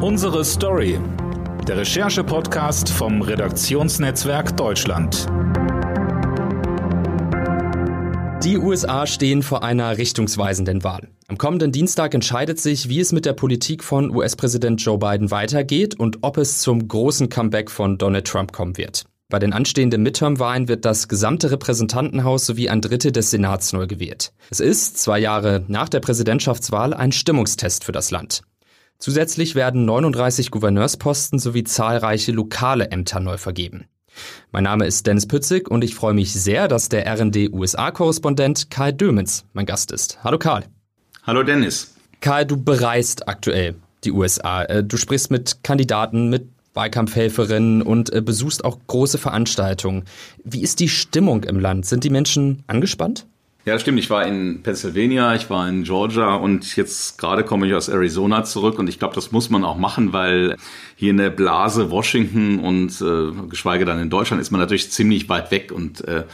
Unsere Story. Der Recherche-Podcast vom Redaktionsnetzwerk Deutschland. Die USA stehen vor einer richtungsweisenden Wahl. Am kommenden Dienstag entscheidet sich, wie es mit der Politik von US-Präsident Joe Biden weitergeht und ob es zum großen Comeback von Donald Trump kommen wird. Bei den anstehenden Midterm-Wahlen wird das gesamte Repräsentantenhaus sowie ein Drittel des Senats neu gewählt. Es ist, zwei Jahre nach der Präsidentschaftswahl, ein Stimmungstest für das Land. Zusätzlich werden 39 Gouverneursposten sowie zahlreiche lokale Ämter neu vergeben. Mein Name ist Dennis Pützig und ich freue mich sehr, dass der RND USA-Korrespondent Karl Dömens mein Gast ist. Hallo Karl. Hallo Dennis. Karl, du bereist aktuell die USA. Äh, du sprichst mit Kandidaten, mit Wahlkampfhelferinnen und äh, besuchst auch große Veranstaltungen. Wie ist die Stimmung im Land? Sind die Menschen angespannt? Ja, stimmt. Ich war in Pennsylvania, ich war in Georgia und jetzt gerade komme ich aus Arizona zurück und ich glaube, das muss man auch machen, weil hier in der Blase Washington und äh, geschweige dann in Deutschland ist man natürlich ziemlich weit weg und äh,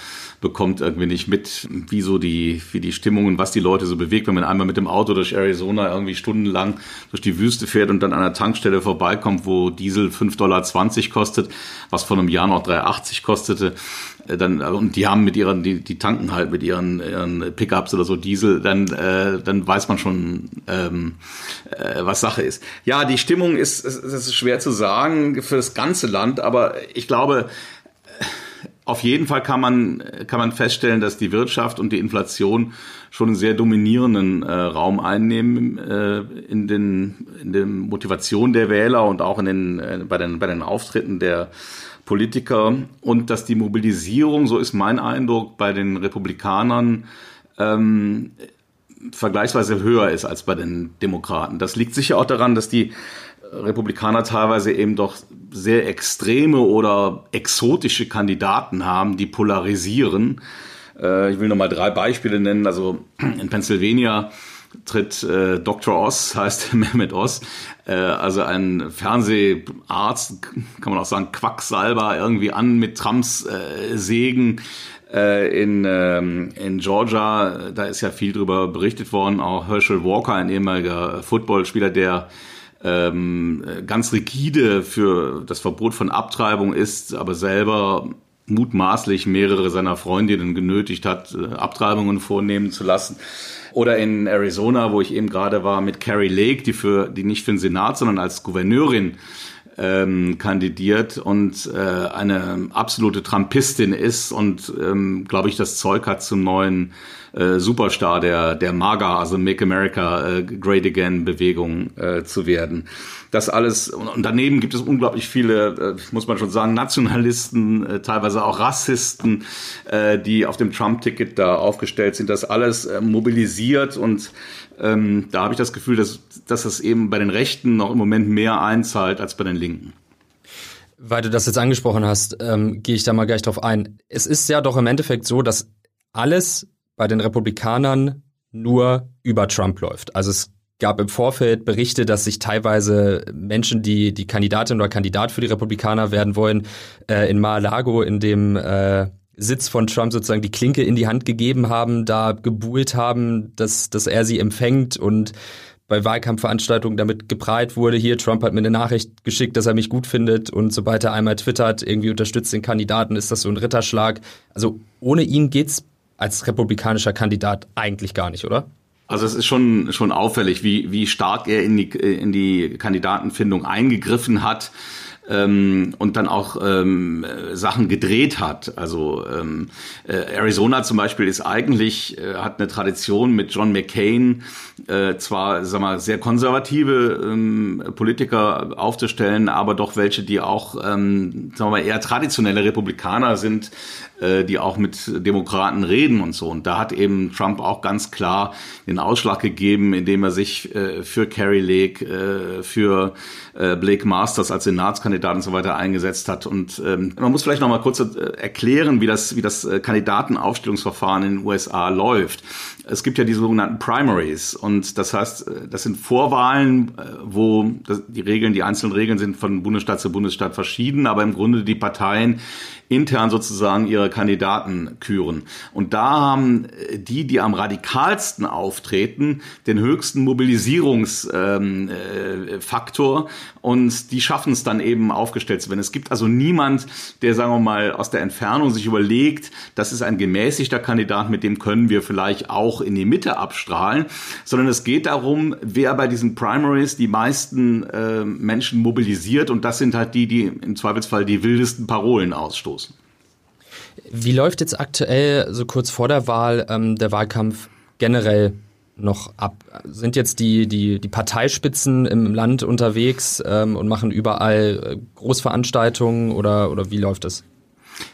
bekommt irgendwie nicht mit, wie so die, wie die Stimmung und was die Leute so bewegt, wenn man einmal mit dem Auto durch Arizona irgendwie stundenlang durch die Wüste fährt und dann an einer Tankstelle vorbeikommt, wo Diesel 5,20 Dollar kostet, was vor einem Jahr noch 3,80 kostete dann und die haben mit ihren die, die tanken halt mit ihren, ihren Pickups oder so Diesel, dann äh, dann weiß man schon ähm, äh, was Sache ist. Ja, die Stimmung ist es ist schwer zu sagen für das ganze Land, aber ich glaube auf jeden Fall kann man, kann man feststellen, dass die Wirtschaft und die Inflation schon einen sehr dominierenden äh, Raum einnehmen äh, in, den, in der Motivation der Wähler und auch in den, äh, bei, den, bei den Auftritten der Politiker. Und dass die Mobilisierung, so ist mein Eindruck, bei den Republikanern ähm, vergleichsweise höher ist als bei den Demokraten. Das liegt sicher auch daran, dass die Republikaner teilweise eben doch sehr extreme oder exotische Kandidaten haben, die polarisieren. Äh, ich will noch mal drei Beispiele nennen. Also in Pennsylvania tritt äh, Dr. Oz, heißt Mehmet Oz, äh, also ein Fernseharzt, kann man auch sagen, Quacksalber, irgendwie an mit Trumps äh, Segen äh, in, ähm, in Georgia. Da ist ja viel drüber berichtet worden. Auch Herschel Walker, ein ehemaliger Footballspieler, der ähm, ganz rigide für das Verbot von Abtreibung ist, aber selber mutmaßlich mehrere seiner Freundinnen genötigt hat, äh, Abtreibungen vornehmen zu lassen. Oder in Arizona, wo ich eben gerade war, mit Carrie Lake, die für die nicht für den Senat, sondern als Gouverneurin ähm, kandidiert und äh, eine absolute Trumpistin ist und, ähm, glaube ich, das Zeug hat zum neuen äh, Superstar der, der MAGA, also Make America äh, Great Again Bewegung äh, zu werden. Das alles, und, daneben gibt es unglaublich viele, äh, muss man schon sagen, Nationalisten, äh, teilweise auch Rassisten, äh, die auf dem Trump-Ticket da aufgestellt sind. Das alles äh, mobilisiert und ähm, da habe ich das Gefühl, dass, dass es eben bei den Rechten noch im Moment mehr einzahlt als bei den Linken. Weil du das jetzt angesprochen hast, ähm, gehe ich da mal gleich drauf ein. Es ist ja doch im Endeffekt so, dass alles bei den Republikanern nur über Trump läuft. Also es gab im Vorfeld Berichte, dass sich teilweise Menschen, die die Kandidatin oder Kandidat für die Republikaner werden wollen, äh, in Mar-a-Lago in dem äh, Sitz von Trump sozusagen die Klinke in die Hand gegeben haben, da gebuhlt haben, dass, dass er sie empfängt und bei Wahlkampfveranstaltungen damit geprahlt wurde, hier, Trump hat mir eine Nachricht geschickt, dass er mich gut findet und sobald er einmal twittert, irgendwie unterstützt den Kandidaten, ist das so ein Ritterschlag. Also ohne ihn geht's als republikanischer Kandidat eigentlich gar nicht, oder? Also es ist schon, schon auffällig, wie, wie stark er in die, in die Kandidatenfindung eingegriffen hat ähm, und dann auch ähm, Sachen gedreht hat. Also ähm, äh, Arizona zum Beispiel ist eigentlich, äh, hat eine Tradition mit John McCain, äh, zwar sag mal, sehr konservative ähm, Politiker aufzustellen, aber doch welche, die auch ähm, sagen wir mal, eher traditionelle Republikaner sind, äh, die auch mit Demokraten reden und so. Und da hat eben Trump auch ganz klar den Ausschlag gegeben, indem er sich äh, für Carrie Lake, äh, für Blake Masters als Senatskandidat und so weiter eingesetzt hat. Und ähm, man muss vielleicht noch mal kurz erklären, wie das, wie das Kandidatenaufstellungsverfahren in den USA läuft. Es gibt ja die sogenannten Primaries und das heißt, äh, das sind Vorwahlen, wo die Regeln, die einzelnen Regeln sind von Bundesstaat zu Bundesstaat verschieden, aber im Grunde die Parteien intern sozusagen ihre Kandidaten küren. Und da haben die, die am radikalsten auftreten, den höchsten Mobilisierungsfaktor ähm, äh, und die schaffen es dann eben aufgestellt zu werden. Es gibt also niemand, der, sagen wir mal, aus der Entfernung sich überlegt, das ist ein gemäßigter Kandidat, mit dem können wir vielleicht auch in die Mitte abstrahlen, sondern es geht darum, wer bei diesen Primaries die meisten äh, Menschen mobilisiert und das sind halt die, die im Zweifelsfall die wildesten Parolen ausstoßen. Wie läuft jetzt aktuell, so kurz vor der Wahl, ähm, der Wahlkampf generell noch ab? Sind jetzt die, die, die Parteispitzen im Land unterwegs ähm, und machen überall äh, Großveranstaltungen oder, oder wie läuft das?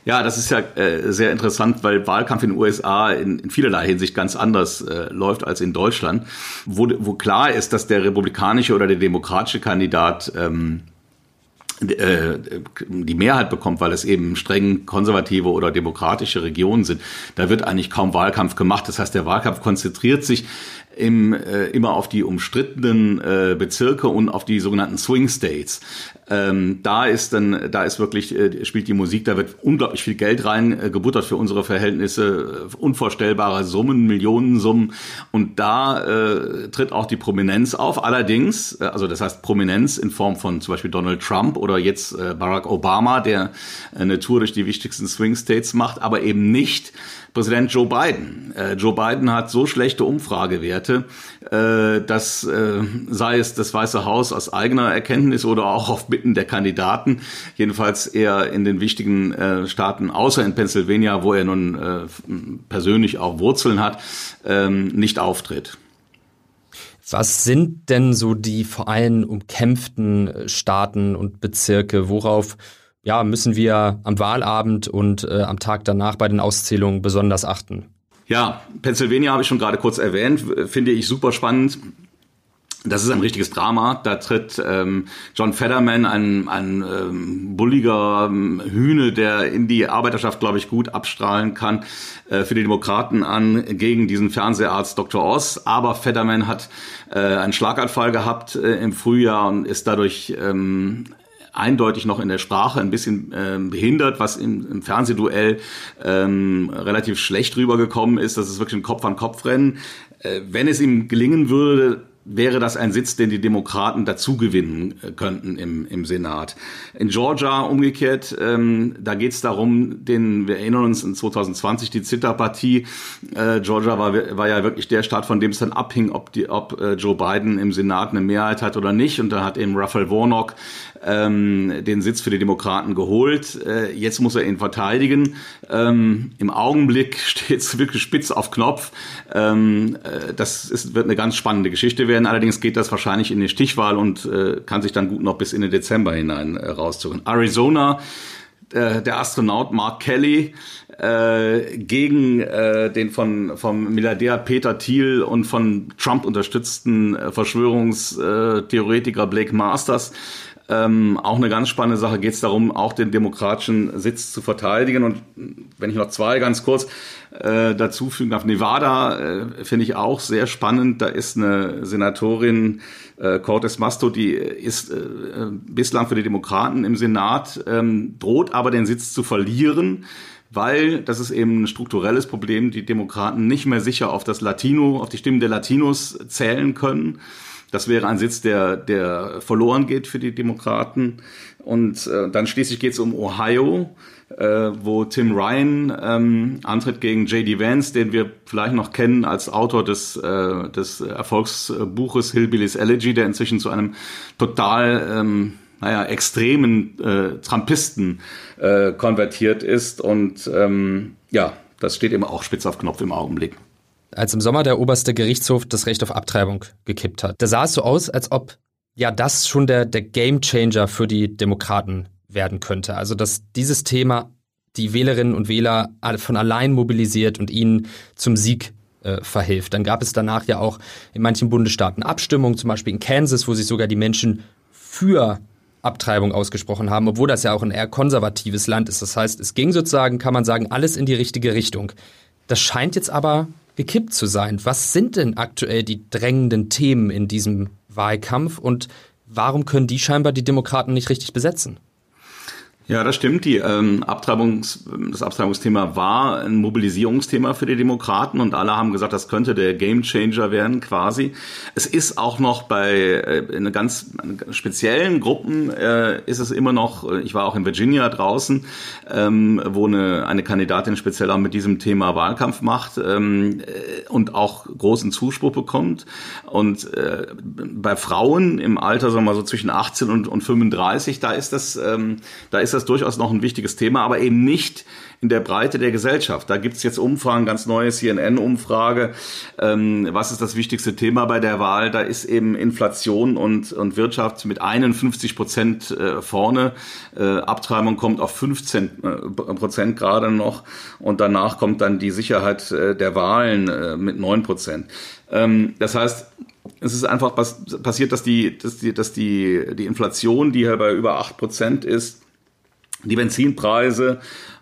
Ja, das ist ja äh, sehr interessant, weil Wahlkampf in den USA in, in vielerlei Hinsicht ganz anders äh, läuft als in Deutschland, wo, wo klar ist, dass der republikanische oder der demokratische Kandidat ähm, äh, die Mehrheit bekommt, weil es eben streng konservative oder demokratische Regionen sind, da wird eigentlich kaum Wahlkampf gemacht. Das heißt, der Wahlkampf konzentriert sich im, äh, immer auf die umstrittenen äh, Bezirke und auf die sogenannten Swing States. Ähm, da ist dann, da ist wirklich, äh, spielt die Musik, da wird unglaublich viel Geld rein äh, für unsere Verhältnisse, äh, unvorstellbare Summen, Millionensummen. Und da äh, tritt auch die Prominenz auf. Allerdings, äh, also das heißt Prominenz in Form von zum Beispiel Donald Trump oder jetzt äh, Barack Obama, der eine Tour durch die wichtigsten Swing States macht, aber eben nicht Präsident Joe Biden. Äh, Joe Biden hat so schlechte Umfragewerte, äh, dass äh, sei es das Weiße Haus aus eigener Erkenntnis oder auch auf Bitten der Kandidaten, jedenfalls eher in den wichtigen äh, Staaten, außer in Pennsylvania, wo er nun äh, persönlich auch Wurzeln hat, ähm, nicht auftritt. Was sind denn so die vor allem umkämpften Staaten und Bezirke? Worauf ja, müssen wir am Wahlabend und äh, am Tag danach bei den Auszählungen besonders achten? Ja, Pennsylvania habe ich schon gerade kurz erwähnt, finde ich super spannend. Das ist ein richtiges Drama. Da tritt ähm, John Fetterman, ein, ein ähm, bulliger ähm, Hühne, der in die Arbeiterschaft, glaube ich, gut abstrahlen kann, äh, für die Demokraten an gegen diesen Fernseharzt Dr. Oz. Aber Fetterman hat äh, einen Schlaganfall gehabt äh, im Frühjahr und ist dadurch ähm, eindeutig noch in der Sprache ein bisschen äh, behindert, was im, im Fernsehduell ähm, relativ schlecht rübergekommen ist. Das ist wirklich ein Kopf-an-Kopf-Rennen. Äh, wenn es ihm gelingen würde, wäre das ein Sitz, den die Demokraten dazu gewinnen äh, könnten im, im Senat. In Georgia umgekehrt, ähm, da geht es darum, den, wir erinnern uns in 2020 die Zitterpartie. Äh, Georgia war, war ja wirklich der Staat, von dem es dann abhing, ob, die, ob äh, Joe Biden im Senat eine Mehrheit hat oder nicht. Und da hat eben Raphael Warnock ähm, den Sitz für die Demokraten geholt. Äh, jetzt muss er ihn verteidigen. Ähm, Im Augenblick steht es wirklich spitz auf Knopf. Ähm, äh, das ist, wird eine ganz spannende Geschichte werden. Allerdings geht das wahrscheinlich in die Stichwahl und äh, kann sich dann gut noch bis in den Dezember hinein äh, rauszuholen. Arizona, äh, der Astronaut Mark Kelly äh, gegen äh, den von vom Milliardär Peter Thiel und von Trump unterstützten äh, Verschwörungstheoretiker Blake Masters ähm, auch eine ganz spannende Sache geht es darum, auch den demokratischen Sitz zu verteidigen. Und wenn ich noch zwei ganz kurz äh, dazu darf, Nevada äh, finde ich auch sehr spannend. Da ist eine Senatorin, äh, Cortes Masto, die ist äh, bislang für die Demokraten im Senat, ähm, droht aber den Sitz zu verlieren weil das ist eben ein strukturelles Problem, die Demokraten nicht mehr sicher auf das Latino, auf die Stimmen der Latinos zählen können. Das wäre ein Sitz, der, der verloren geht für die Demokraten. Und äh, dann schließlich geht es um Ohio, äh, wo Tim Ryan ähm, antritt gegen J.D. Vance, den wir vielleicht noch kennen als Autor des, äh, des Erfolgsbuches Hillbilly's Elegy, der inzwischen zu einem total ähm, naja, extremen äh, Trumpisten äh, konvertiert ist. Und ähm, ja, das steht eben auch spitz auf Knopf im Augenblick als im Sommer der oberste Gerichtshof das Recht auf Abtreibung gekippt hat. Da sah es so aus, als ob ja das schon der, der Game Changer für die Demokraten werden könnte. Also dass dieses Thema die Wählerinnen und Wähler von allein mobilisiert und ihnen zum Sieg äh, verhilft. Dann gab es danach ja auch in manchen Bundesstaaten Abstimmungen, zum Beispiel in Kansas, wo sich sogar die Menschen für Abtreibung ausgesprochen haben, obwohl das ja auch ein eher konservatives Land ist. Das heißt, es ging sozusagen, kann man sagen, alles in die richtige Richtung. Das scheint jetzt aber gekippt zu sein. Was sind denn aktuell die drängenden Themen in diesem Wahlkampf und warum können die scheinbar die Demokraten nicht richtig besetzen? Ja, das stimmt. Die, ähm, Abtreibungs, das Abtreibungsthema war ein Mobilisierungsthema für die Demokraten und alle haben gesagt, das könnte der Gamechanger werden quasi. Es ist auch noch bei äh, in ganz speziellen Gruppen äh, ist es immer noch, äh, ich war auch in Virginia draußen, ähm, wo eine, eine Kandidatin speziell auch mit diesem Thema Wahlkampf macht ähm, äh, und auch großen Zuspruch bekommt. Und äh, bei Frauen im Alter, sagen wir mal so zwischen 18 und, und 35, da ist das, ähm, da ist das das durchaus noch ein wichtiges Thema, aber eben nicht in der Breite der Gesellschaft. Da gibt es jetzt Umfragen, ganz neue CNN-Umfrage. Ähm, was ist das wichtigste Thema bei der Wahl? Da ist eben Inflation und, und Wirtschaft mit 51 Prozent äh, vorne. Äh, Abtreibung kommt auf 15 äh, Prozent gerade noch. Und danach kommt dann die Sicherheit äh, der Wahlen äh, mit 9 Prozent. Ähm, das heißt, es ist einfach passiert, dass die, dass die, dass die, die Inflation, die hier bei über 8 Prozent ist, die Benzinpreise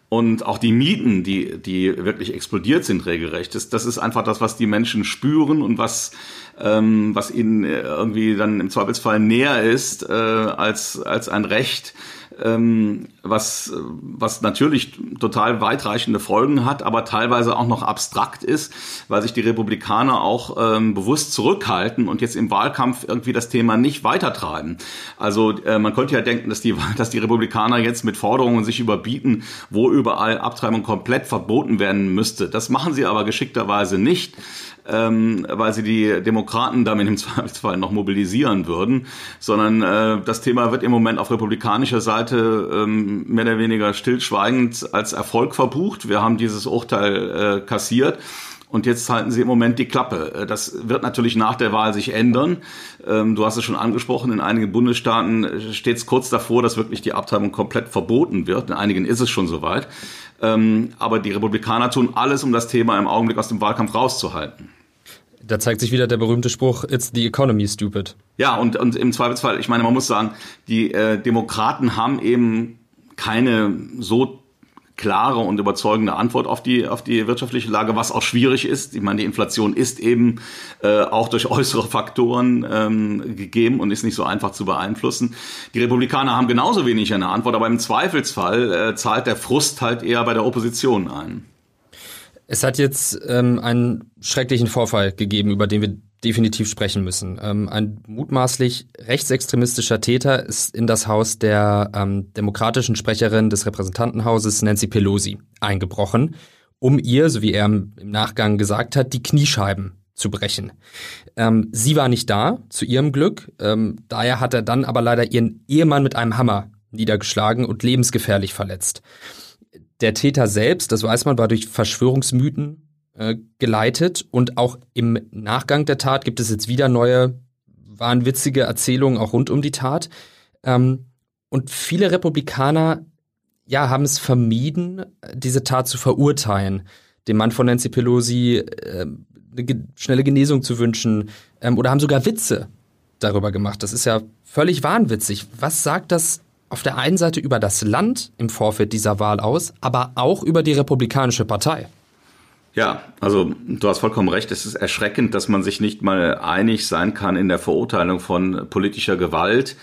und auch die Mieten, die, die wirklich explodiert sind regelrecht, das, das ist einfach das, was die Menschen spüren und was, ähm, was ihnen irgendwie dann im Zweifelsfall näher ist äh, als, als ein Recht ähm, was, was natürlich total weitreichende Folgen hat, aber teilweise auch noch abstrakt ist, weil sich die Republikaner auch ähm, bewusst zurückhalten und jetzt im Wahlkampf irgendwie das Thema nicht weitertreiben. Also äh, man könnte ja denken, dass die, dass die Republikaner jetzt mit Forderungen sich überbieten, wo überall Abtreibung komplett verboten werden müsste. Das machen sie aber geschickterweise nicht ähm, weil sie die Demokraten damit im Zweifelsfall noch mobilisieren würden, sondern äh, das Thema wird im Moment auf republikanischer Seite ähm, mehr oder weniger stillschweigend als Erfolg verbucht. Wir haben dieses Urteil äh, kassiert. Und jetzt halten sie im Moment die Klappe. Äh, das wird natürlich nach der Wahl sich ändern. Ähm, du hast es schon angesprochen, in einigen Bundesstaaten äh, steht es kurz davor, dass wirklich die Abtreibung komplett verboten wird. In einigen ist es schon soweit. Ähm, aber die Republikaner tun alles, um das Thema im Augenblick aus dem Wahlkampf rauszuhalten. Da zeigt sich wieder der berühmte Spruch, it's the economy, stupid. Ja, und, und im Zweifelsfall, ich meine, man muss sagen, die äh, Demokraten haben eben keine so klare und überzeugende Antwort auf die auf die wirtschaftliche Lage, was auch schwierig ist. Ich meine, die Inflation ist eben äh, auch durch äußere Faktoren ähm, gegeben und ist nicht so einfach zu beeinflussen. Die Republikaner haben genauso wenig eine Antwort, aber im Zweifelsfall äh, zahlt der Frust halt eher bei der Opposition ein. Es hat jetzt ähm, einen schrecklichen Vorfall gegeben, über den wir definitiv sprechen müssen. Ähm, ein mutmaßlich rechtsextremistischer Täter ist in das Haus der ähm, demokratischen Sprecherin des Repräsentantenhauses Nancy Pelosi eingebrochen, um ihr, so wie er im Nachgang gesagt hat, die Kniescheiben zu brechen. Ähm, sie war nicht da, zu ihrem Glück. Ähm, daher hat er dann aber leider ihren Ehemann mit einem Hammer niedergeschlagen und lebensgefährlich verletzt. Der Täter selbst, das weiß man, war durch Verschwörungsmythen äh, geleitet und auch im Nachgang der Tat gibt es jetzt wieder neue wahnwitzige Erzählungen auch rund um die Tat. Ähm, und viele Republikaner ja, haben es vermieden, diese Tat zu verurteilen, dem Mann von Nancy Pelosi äh, eine ge schnelle Genesung zu wünschen ähm, oder haben sogar Witze darüber gemacht. Das ist ja völlig wahnwitzig. Was sagt das auf der einen Seite über das Land im Vorfeld dieser Wahl aus, aber auch über die Republikanische Partei. Ja, also du hast vollkommen recht. Es ist erschreckend, dass man sich nicht mal einig sein kann in der Verurteilung von politischer Gewalt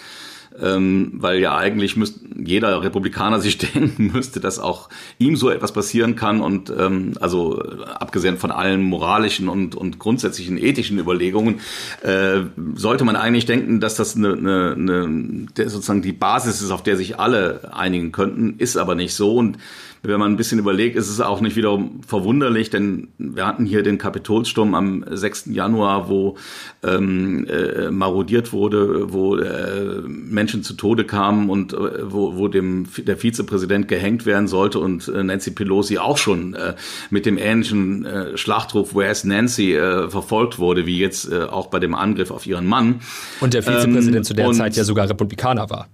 ähm, weil ja eigentlich müsst, jeder Republikaner sich denken müsste, dass auch ihm so etwas passieren kann. Und ähm, also abgesehen von allen moralischen und, und grundsätzlichen ethischen Überlegungen äh, sollte man eigentlich denken, dass das eine, eine, eine sozusagen die Basis ist, auf der sich alle einigen könnten, ist aber nicht so. Und wenn man ein bisschen überlegt, ist es auch nicht wieder verwunderlich, denn wir hatten hier den Kapitolsturm am 6. Januar, wo ähm, äh, marodiert wurde, wo äh, Menschen zu Tode kamen und äh, wo, wo dem der Vizepräsident gehängt werden sollte und äh, Nancy Pelosi auch schon äh, mit dem ähnlichen äh, Schlachtruf Where's Nancy äh, verfolgt wurde, wie jetzt äh, auch bei dem Angriff auf ihren Mann. Und der Vizepräsident ähm, zu der Zeit ja sogar Republikaner war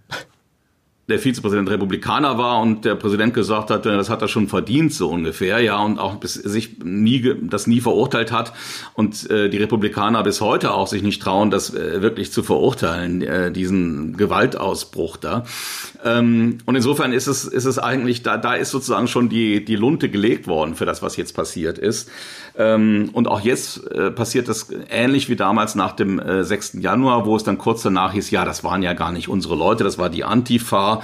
der Vizepräsident Republikaner war und der Präsident gesagt hat, das hat er schon verdient, so ungefähr, ja, und auch bis sich nie, das nie verurteilt hat und äh, die Republikaner bis heute auch sich nicht trauen, das äh, wirklich zu verurteilen, äh, diesen Gewaltausbruch da. Ähm, und insofern ist es, ist es eigentlich, da, da ist sozusagen schon die, die Lunte gelegt worden für das, was jetzt passiert ist. Ähm, und auch jetzt äh, passiert das ähnlich wie damals nach dem äh, 6. Januar, wo es dann kurz danach hieß, ja, das waren ja gar nicht unsere Leute, das war die Antifa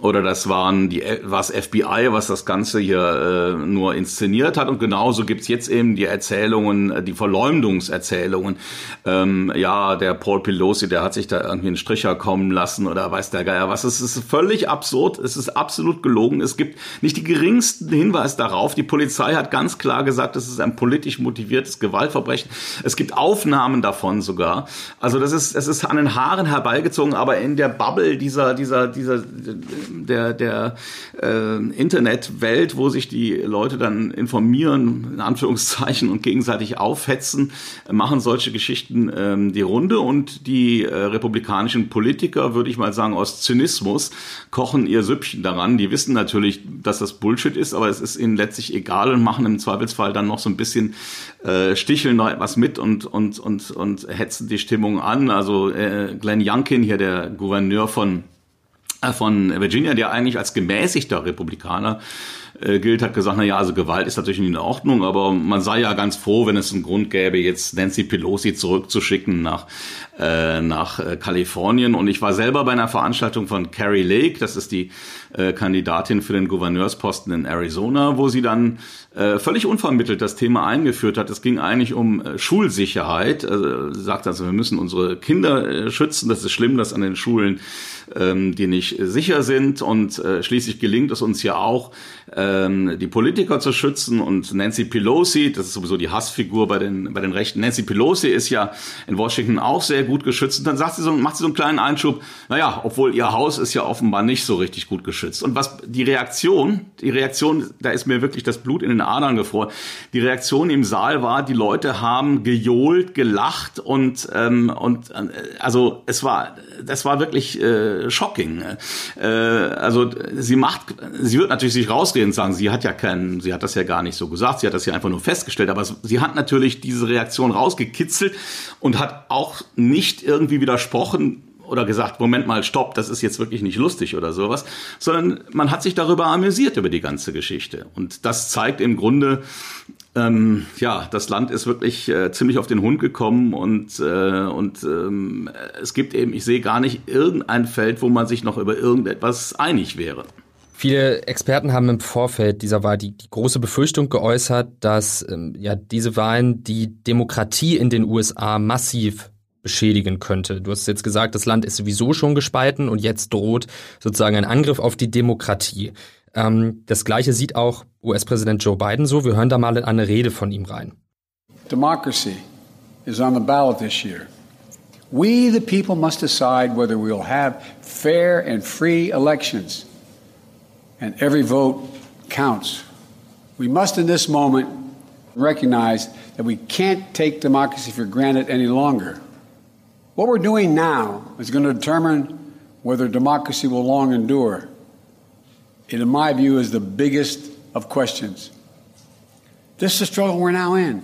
oder das waren die was FBI, was das Ganze hier äh, nur inszeniert hat. Und genauso gibt's jetzt eben die Erzählungen, äh, die Verleumdungserzählungen. Ähm, ja, der Paul Pelosi, der hat sich da irgendwie einen Stricher kommen lassen oder weiß der Geier was. Es ist völlig absurd, es ist absolut gelogen. Es gibt nicht die geringsten Hinweis darauf. Die Polizei hat ganz klar gesagt, es ist ein politisch motiviertes Gewaltverbrechen. Es gibt Aufnahmen davon sogar. Also das ist, es ist an den Haaren herbeigezogen, aber in der Bubble dieser, dieser, dieser, der, der äh, Internetwelt, wo sich die Leute dann informieren, in Anführungszeichen, und gegenseitig aufhetzen, machen solche Geschichten ähm, die Runde und die äh, republikanischen Politiker, würde ich mal sagen, aus Zynismus kochen ihr Süppchen daran. Die wissen natürlich, dass das Bullshit ist, aber es ist ihnen letztlich egal und machen im Zweifelsfall dann noch so ein bisschen äh, sticheln noch etwas mit und und und und hetzen die Stimmung an. Also äh, Glenn Youngkin hier der Gouverneur von äh, von Virginia, der eigentlich als gemäßigter Republikaner äh, gilt, hat gesagt, na ja, also Gewalt ist natürlich nicht in Ordnung, aber man sei ja ganz froh, wenn es einen Grund gäbe, jetzt Nancy Pelosi zurückzuschicken nach, äh, nach äh, Kalifornien. Und ich war selber bei einer Veranstaltung von Carrie Lake, das ist die äh, Kandidatin für den Gouverneursposten in Arizona, wo sie dann äh, völlig unvermittelt das Thema eingeführt hat. Es ging eigentlich um äh, Schulsicherheit. Also, sagt also, wir müssen unsere Kinder äh, schützen. Das ist schlimm, dass an den Schulen ähm, die nicht sicher sind. Und äh, schließlich gelingt es uns ja auch, ähm, die Politiker zu schützen. Und Nancy Pelosi, das ist sowieso die Hassfigur bei den, bei den Rechten, Nancy Pelosi ist ja in Washington auch sehr gut geschützt. Und dann sagt sie so, macht sie so einen kleinen Einschub, naja, obwohl ihr Haus ist ja offenbar nicht so richtig gut geschützt. Und was die Reaktion, die Reaktion, da ist mir wirklich das Blut in den Adern gefroren. Die Reaktion im Saal war, die Leute haben gejohlt, gelacht und, ähm, und äh, also es war, das war wirklich äh, shocking. Äh, also sie macht, sie wird natürlich sich rausreden und sagen, sie hat ja keinen, sie hat das ja gar nicht so gesagt, sie hat das ja einfach nur festgestellt, aber sie hat natürlich diese Reaktion rausgekitzelt und hat auch nicht irgendwie widersprochen, oder gesagt, Moment mal, stopp, das ist jetzt wirklich nicht lustig oder sowas, sondern man hat sich darüber amüsiert über die ganze Geschichte. Und das zeigt im Grunde, ähm, ja, das Land ist wirklich äh, ziemlich auf den Hund gekommen und, äh, und ähm, es gibt eben, ich sehe gar nicht irgendein Feld, wo man sich noch über irgendetwas einig wäre. Viele Experten haben im Vorfeld dieser Wahl die, die große Befürchtung geäußert, dass ähm, ja diese Wahlen die Demokratie in den USA massiv beschädigen könnte. Du hast jetzt gesagt, das Land ist sowieso schon gespalten und jetzt droht sozusagen ein Angriff auf die Demokratie. Ähm, das gleiche sieht auch US-Präsident Joe Biden so. Wir hören da mal in eine Rede von ihm rein. Democracy is on the ballot this year. We, the people, must decide whether we will have fair and free elections. And every vote counts. We must, in this moment, recognize that we can't take democracy for granted any longer. What we're doing now is going to determine whether democracy will long endure. It, in my view, is the biggest of questions. This is a struggle we're now in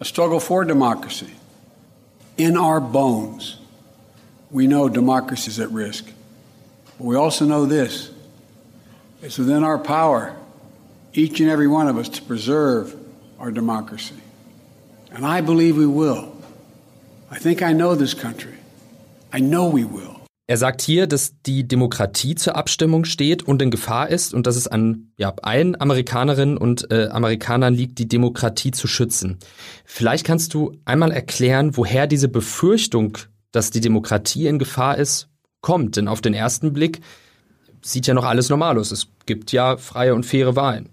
a struggle for democracy. In our bones, we know democracy is at risk. But we also know this it's within our power, each and every one of us, to preserve our democracy. And I believe we will. I think I know this country. I know we will. Er sagt hier, dass die Demokratie zur Abstimmung steht und in Gefahr ist und dass es an ja, allen Amerikanerinnen und äh, Amerikanern liegt, die Demokratie zu schützen. Vielleicht kannst du einmal erklären, woher diese Befürchtung, dass die Demokratie in Gefahr ist, kommt. Denn auf den ersten Blick sieht ja noch alles normal aus. Es gibt ja freie und faire Wahlen.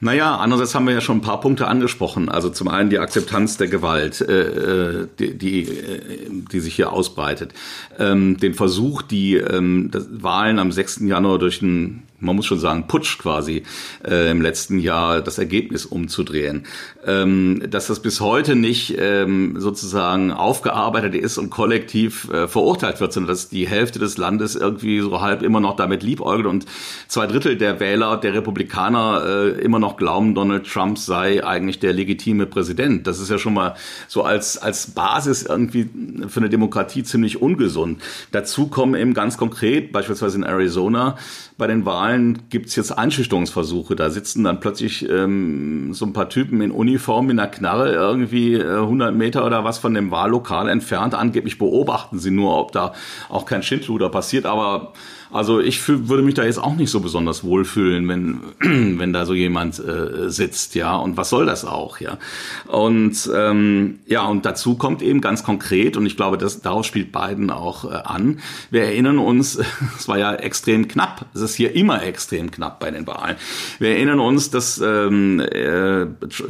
Naja, andererseits haben wir ja schon ein paar Punkte angesprochen. Also zum einen die Akzeptanz der Gewalt, äh, äh die, die, äh, die sich hier ausbreitet. Ähm, den Versuch, die ähm, Wahlen am 6. Januar durch ein man muss schon sagen, Putsch quasi äh, im letzten Jahr das Ergebnis umzudrehen. Ähm, dass das bis heute nicht ähm, sozusagen aufgearbeitet ist und kollektiv äh, verurteilt wird, sondern dass die Hälfte des Landes irgendwie so halb immer noch damit liebäugelt und zwei Drittel der Wähler, der Republikaner äh, immer noch glauben, Donald Trump sei eigentlich der legitime Präsident. Das ist ja schon mal so als, als Basis irgendwie für eine Demokratie ziemlich ungesund. Dazu kommen eben ganz konkret, beispielsweise in Arizona, bei den Wahlen Wahlen gibt's jetzt Einschüchterungsversuche. Da sitzen dann plötzlich ähm, so ein paar Typen in Uniform in der Knarre irgendwie äh, 100 Meter oder was von dem Wahllokal entfernt. Angeblich beobachten sie nur, ob da auch kein Schindluder passiert. Aber also ich würde mich da jetzt auch nicht so besonders wohlfühlen, wenn, wenn da so jemand äh, sitzt, ja. Und was soll das auch, ja? Und ähm, ja, und dazu kommt eben ganz konkret, und ich glaube, das, darauf spielt Biden auch äh, an. Wir erinnern uns, es war ja extrem knapp. Es ist hier immer extrem knapp bei den Wahlen. Wir erinnern uns, dass ähm, äh,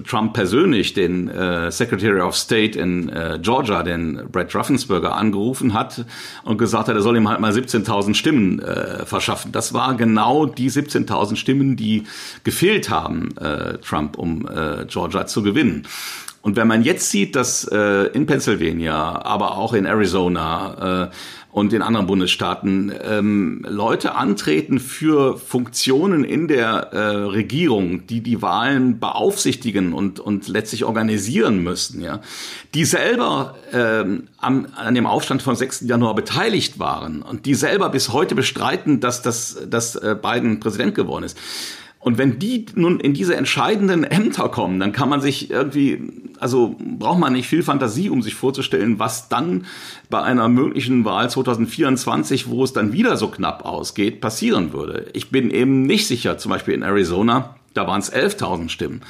Trump persönlich den äh, Secretary of State in äh, Georgia, den Brett Ruffensberger, angerufen hat und gesagt hat, er soll ihm halt mal 17.000 Stimmen äh, verschaffen. Das war genau die 17.000 Stimmen, die gefehlt haben, äh, Trump, um äh, Georgia zu gewinnen. Und wenn man jetzt sieht, dass äh, in Pennsylvania, aber auch in Arizona äh, und in anderen Bundesstaaten ähm, Leute antreten für Funktionen in der äh, Regierung, die die Wahlen beaufsichtigen und, und letztlich organisieren müssen, ja, die selber ähm, am, an dem Aufstand vom 6. Januar beteiligt waren und die selber bis heute bestreiten, dass, das, dass äh, Biden Präsident geworden ist. Und wenn die nun in diese entscheidenden Ämter kommen, dann kann man sich irgendwie, also braucht man nicht viel Fantasie, um sich vorzustellen, was dann bei einer möglichen Wahl 2024, wo es dann wieder so knapp ausgeht, passieren würde. Ich bin eben nicht sicher, zum Beispiel in Arizona, da waren es 11.000 Stimmen.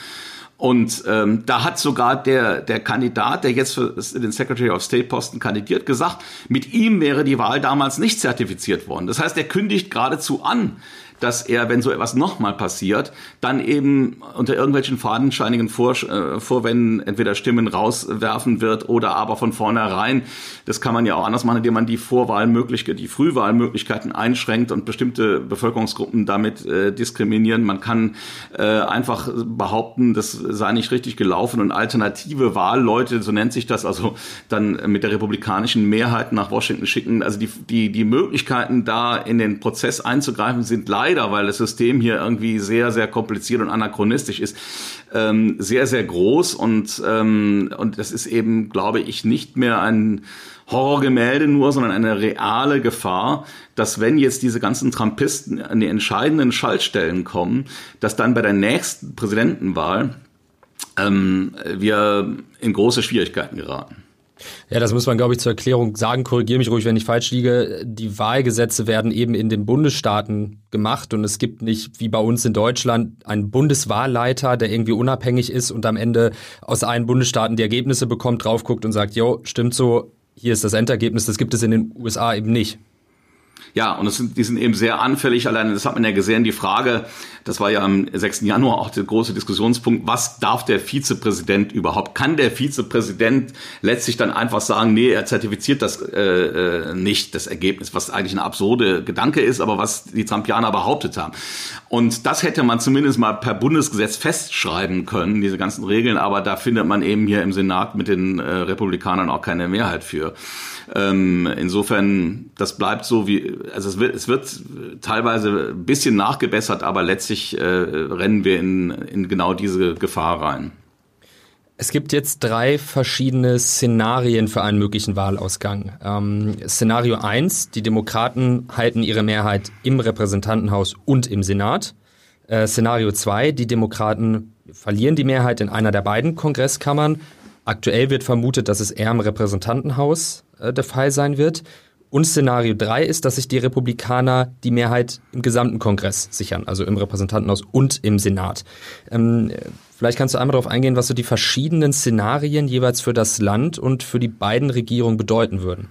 Und ähm, da hat sogar der, der Kandidat, der jetzt für den Secretary of State Posten kandidiert, gesagt, mit ihm wäre die Wahl damals nicht zertifiziert worden. Das heißt, er kündigt geradezu an, dass er, wenn so etwas nochmal passiert, dann eben unter irgendwelchen fadenscheinigen Vor äh, Vorwänden entweder Stimmen rauswerfen wird oder aber von vornherein, das kann man ja auch anders machen, indem man die Vorwahlmöglichkeiten, die Frühwahlmöglichkeiten einschränkt und bestimmte Bevölkerungsgruppen damit äh, diskriminieren. Man kann äh, einfach behaupten, das sei nicht richtig gelaufen und alternative Wahlleute, so nennt sich das, also dann mit der republikanischen Mehrheit nach Washington schicken. Also die, die, die Möglichkeiten da in den Prozess einzugreifen sind leider leider, weil das System hier irgendwie sehr, sehr kompliziert und anachronistisch ist, ähm, sehr, sehr groß und, ähm, und das ist eben, glaube ich, nicht mehr ein Horrorgemälde nur, sondern eine reale Gefahr, dass wenn jetzt diese ganzen Trumpisten an die entscheidenden Schaltstellen kommen, dass dann bei der nächsten Präsidentenwahl ähm, wir in große Schwierigkeiten geraten. Ja, das muss man, glaube ich, zur Erklärung sagen. Korrigiere mich ruhig, wenn ich falsch liege. Die Wahlgesetze werden eben in den Bundesstaaten gemacht und es gibt nicht, wie bei uns in Deutschland, einen Bundeswahlleiter, der irgendwie unabhängig ist und am Ende aus allen Bundesstaaten die Ergebnisse bekommt, drauf guckt und sagt, jo, stimmt so, hier ist das Endergebnis. Das gibt es in den USA eben nicht. Ja, und das sind, die sind eben sehr anfällig. Allein das hat man ja gesehen, die Frage, das war ja am 6. Januar auch der große Diskussionspunkt, was darf der Vizepräsident überhaupt? Kann der Vizepräsident letztlich dann einfach sagen, nee, er zertifiziert das äh, äh, nicht, das Ergebnis, was eigentlich eine absurde Gedanke ist, aber was die Trumpianer behauptet haben. Und das hätte man zumindest mal per Bundesgesetz festschreiben können, diese ganzen Regeln, aber da findet man eben hier im Senat mit den äh, Republikanern auch keine Mehrheit für. Ähm, insofern, das bleibt so wie, also es wird, es wird teilweise ein bisschen nachgebessert, aber letztlich äh, rennen wir in, in genau diese Gefahr rein. Es gibt jetzt drei verschiedene Szenarien für einen möglichen Wahlausgang. Ähm, Szenario 1, die Demokraten halten ihre Mehrheit im Repräsentantenhaus und im Senat. Äh, Szenario 2, die Demokraten verlieren die Mehrheit in einer der beiden Kongresskammern. Aktuell wird vermutet, dass es eher im Repräsentantenhaus äh, der Fall sein wird. Und Szenario 3 ist, dass sich die Republikaner die Mehrheit im gesamten Kongress sichern, also im Repräsentantenhaus und im Senat. Ähm, vielleicht kannst du einmal darauf eingehen, was so die verschiedenen Szenarien jeweils für das Land und für die beiden Regierungen bedeuten würden.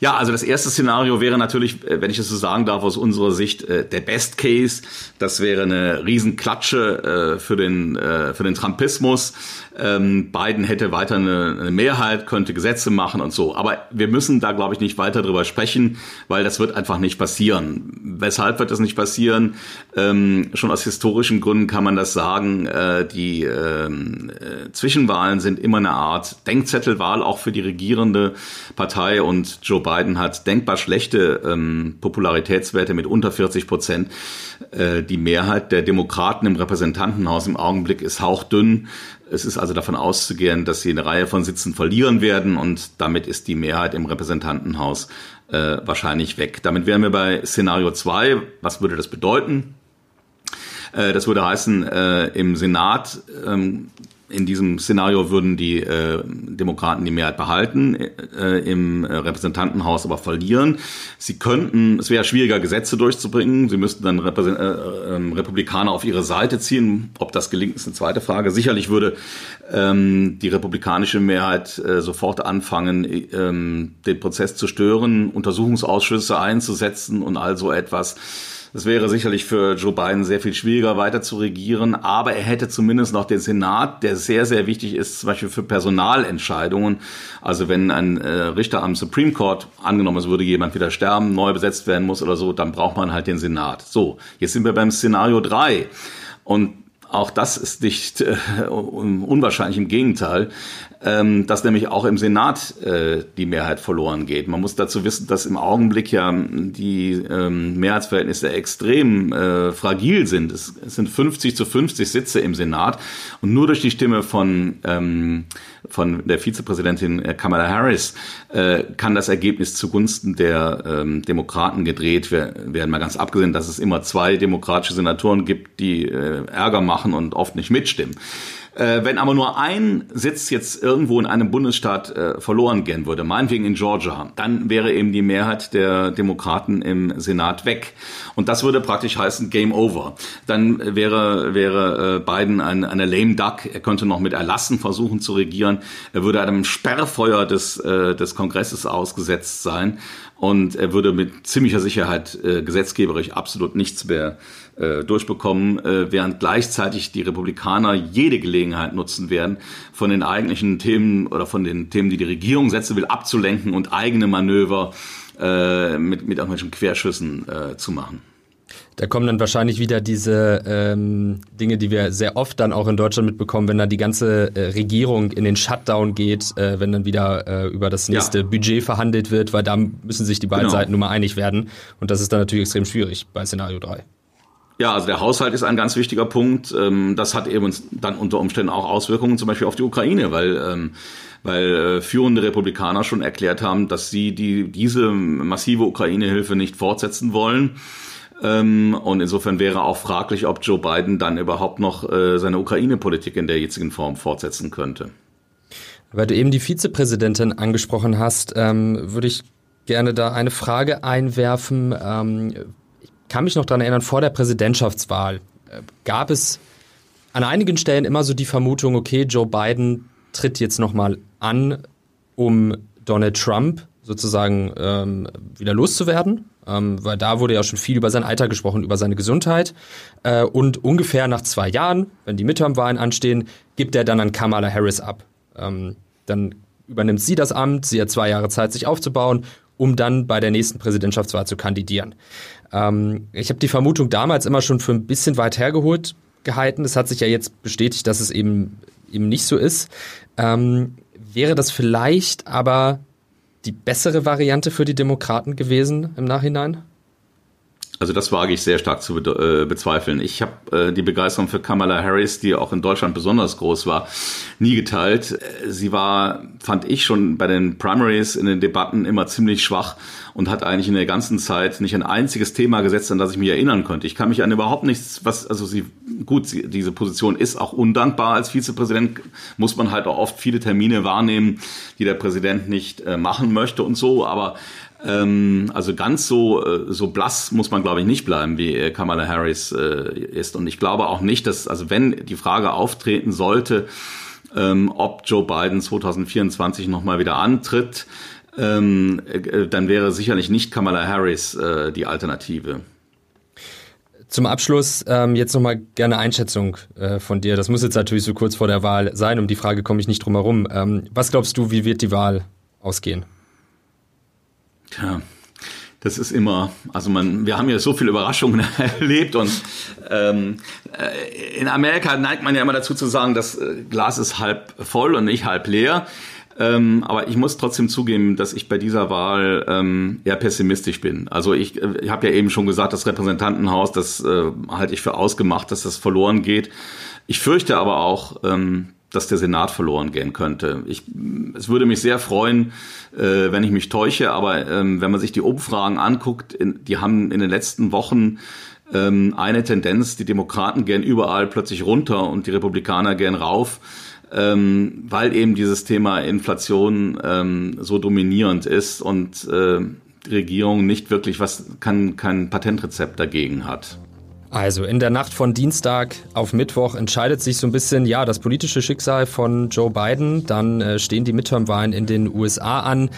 Ja, also das erste Szenario wäre natürlich, äh, wenn ich es so sagen darf, aus unserer Sicht äh, der Best Case. Das wäre eine Riesenklatsche äh, für den für den Trumpismus. Ähm, Biden hätte weiter eine, Mehrheit, könnte Gesetze machen und so. Aber wir müssen da, glaube ich, nicht weiter drüber sprechen, weil das wird einfach nicht passieren. Weshalb wird das nicht passieren? Ähm, schon aus historischen Gründen kann man das sagen. Die ähm, äh, Zwischenwahlen sind immer eine Art Denkzettelwahl auch für die regierende Partei und Joe Biden hat denkbar schlechte ähm, Popularitätswerte mit unter 40 Prozent. Äh, die Mehrheit der Demokraten im Repräsentantenhaus im Augenblick ist hauchdünn. Es ist also davon auszugehen, dass sie eine Reihe von Sitzen verlieren werden und damit ist die Mehrheit im Repräsentantenhaus äh, wahrscheinlich weg. Damit wären wir bei Szenario 2. Was würde das bedeuten? Äh, das würde heißen, äh, im Senat ähm, in diesem Szenario würden die äh, Demokraten die Mehrheit behalten, äh, im Repräsentantenhaus aber verlieren. Sie könnten, es wäre schwieriger, Gesetze durchzubringen. Sie müssten dann Repräsent äh, äh, Republikaner auf ihre Seite ziehen. Ob das gelingt, ist eine zweite Frage. Sicherlich würde ähm, die republikanische Mehrheit äh, sofort anfangen, ähm, den Prozess zu stören, Untersuchungsausschüsse einzusetzen und all so etwas. Das wäre sicherlich für Joe Biden sehr viel schwieriger weiter zu regieren, aber er hätte zumindest noch den Senat, der sehr, sehr wichtig ist, zum Beispiel für Personalentscheidungen. Also wenn ein äh, Richter am Supreme Court, angenommen es würde jemand wieder sterben, neu besetzt werden muss oder so, dann braucht man halt den Senat. So, jetzt sind wir beim Szenario 3. Und auch das ist nicht äh, unwahrscheinlich, im Gegenteil, ähm, dass nämlich auch im Senat äh, die Mehrheit verloren geht. Man muss dazu wissen, dass im Augenblick ja die ähm, Mehrheitsverhältnisse extrem äh, fragil sind. Es, es, sind 50 zu 50 Sitze im Senat und nur durch die Stimme von ähm, von der Vizepräsidentin äh, Kamala Harris äh, kann das Ergebnis zugunsten der ähm, Demokraten gedreht werden. Mal ganz abgesehen, dass es immer zwei demokratische Senatoren gibt, die äh, Ärger machen und oft nicht mitstimmen. Äh, wenn aber nur ein Sitz jetzt irgendwo in einem Bundesstaat äh, verloren gehen würde, meinetwegen in Georgia, dann wäre eben die Mehrheit der Demokraten im Senat weg. Und das würde praktisch heißen Game Over. Dann wäre, wäre äh, Biden ein, eine lame duck. Er könnte noch mit Erlassen versuchen zu regieren. Er würde einem Sperrfeuer des, äh, des Kongresses ausgesetzt sein. Und er würde mit ziemlicher Sicherheit äh, gesetzgeberisch absolut nichts mehr äh, durchbekommen, äh, während gleichzeitig die Republikaner jede Gelegenheit nutzen werden, von den eigentlichen Themen oder von den Themen, die die Regierung setzen will, abzulenken und eigene Manöver äh, mit, mit irgendwelchen Querschüssen äh, zu machen. Da kommen dann wahrscheinlich wieder diese ähm, Dinge, die wir sehr oft dann auch in Deutschland mitbekommen, wenn dann die ganze äh, Regierung in den Shutdown geht, äh, wenn dann wieder äh, über das nächste ja. Budget verhandelt wird, weil da müssen sich die beiden genau. Seiten nun mal einig werden. Und das ist dann natürlich extrem schwierig bei Szenario 3. Ja, also der Haushalt ist ein ganz wichtiger Punkt. Ähm, das hat eben dann unter Umständen auch Auswirkungen zum Beispiel auf die Ukraine, weil ähm, weil äh, führende Republikaner schon erklärt haben, dass sie die diese massive Ukraine-Hilfe nicht fortsetzen wollen. Ähm, und insofern wäre auch fraglich, ob Joe Biden dann überhaupt noch äh, seine Ukraine-Politik in der jetzigen Form fortsetzen könnte. Weil du eben die Vizepräsidentin angesprochen hast, würde ich gerne da eine Frage einwerfen kann mich noch daran erinnern, vor der Präsidentschaftswahl äh, gab es an einigen Stellen immer so die Vermutung, okay, Joe Biden tritt jetzt nochmal an, um Donald Trump sozusagen ähm, wieder loszuwerden. Ähm, weil da wurde ja schon viel über sein Alter gesprochen, über seine Gesundheit. Äh, und ungefähr nach zwei Jahren, wenn die Midterm-Wahlen anstehen, gibt er dann an Kamala Harris ab. Ähm, dann übernimmt sie das Amt, sie hat zwei Jahre Zeit, sich aufzubauen, um dann bei der nächsten Präsidentschaftswahl zu kandidieren. Ähm, ich habe die Vermutung damals immer schon für ein bisschen weit hergeholt gehalten. Es hat sich ja jetzt bestätigt, dass es eben, eben nicht so ist. Ähm, wäre das vielleicht aber die bessere Variante für die Demokraten gewesen im Nachhinein? Also das wage ich sehr stark zu be äh, bezweifeln. Ich habe äh, die Begeisterung für Kamala Harris, die auch in Deutschland besonders groß war, nie geteilt. Äh, sie war, fand ich schon bei den Primaries in den Debatten immer ziemlich schwach und hat eigentlich in der ganzen Zeit nicht ein einziges Thema gesetzt, an das ich mich erinnern könnte. Ich kann mich an überhaupt nichts, was, also sie, gut, sie, diese Position ist auch undankbar als Vizepräsident, muss man halt auch oft viele Termine wahrnehmen, die der Präsident nicht äh, machen möchte und so, aber ähm, also ganz so, äh, so blass muss man, glaube ich, nicht bleiben, wie äh, Kamala Harris äh, ist. Und ich glaube auch nicht, dass, also wenn die Frage auftreten sollte, ähm, ob Joe Biden 2024 nochmal wieder antritt, ähm, äh, dann wäre sicherlich nicht Kamala Harris äh, die Alternative. Zum Abschluss ähm, jetzt nochmal gerne Einschätzung äh, von dir. Das muss jetzt natürlich so kurz vor der Wahl sein. Um die Frage komme ich nicht drum herum. Ähm, was glaubst du, wie wird die Wahl ausgehen? Tja, das ist immer, also man, wir haben ja so viele Überraschungen erlebt und ähm, äh, in Amerika neigt man ja immer dazu zu sagen, das äh, Glas ist halb voll und nicht halb leer. Ähm, aber ich muss trotzdem zugeben, dass ich bei dieser Wahl ähm, eher pessimistisch bin. Also ich, äh, ich habe ja eben schon gesagt, das Repräsentantenhaus, das äh, halte ich für ausgemacht, dass das verloren geht. Ich fürchte aber auch, ähm, dass der Senat verloren gehen könnte. Ich, es würde mich sehr freuen, äh, wenn ich mich täusche, aber ähm, wenn man sich die Umfragen anguckt, in, die haben in den letzten Wochen ähm, eine Tendenz, die Demokraten gehen überall plötzlich runter und die Republikaner gehen rauf, ähm, weil eben dieses Thema Inflation ähm, so dominierend ist und äh, die Regierung nicht wirklich was, kann, kein Patentrezept dagegen hat. Also in der Nacht von Dienstag auf Mittwoch entscheidet sich so ein bisschen ja das politische Schicksal von Joe Biden. Dann äh, stehen die Midterm-Wahlen in den USA an.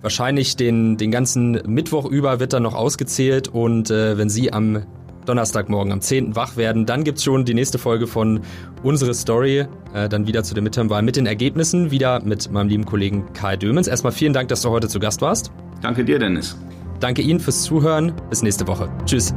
Wahrscheinlich den, den ganzen Mittwoch über wird dann noch ausgezählt und äh, wenn Sie am Donnerstagmorgen am 10. wach werden, dann gibt's schon die nächste Folge von Unsere Story, äh, dann wieder zu den Midterm-Wahlen mit den Ergebnissen, wieder mit meinem lieben Kollegen Kai Dömens. Erstmal vielen Dank, dass du heute zu Gast warst. Danke dir, Dennis. Danke Ihnen fürs Zuhören. Bis nächste Woche. Tschüss.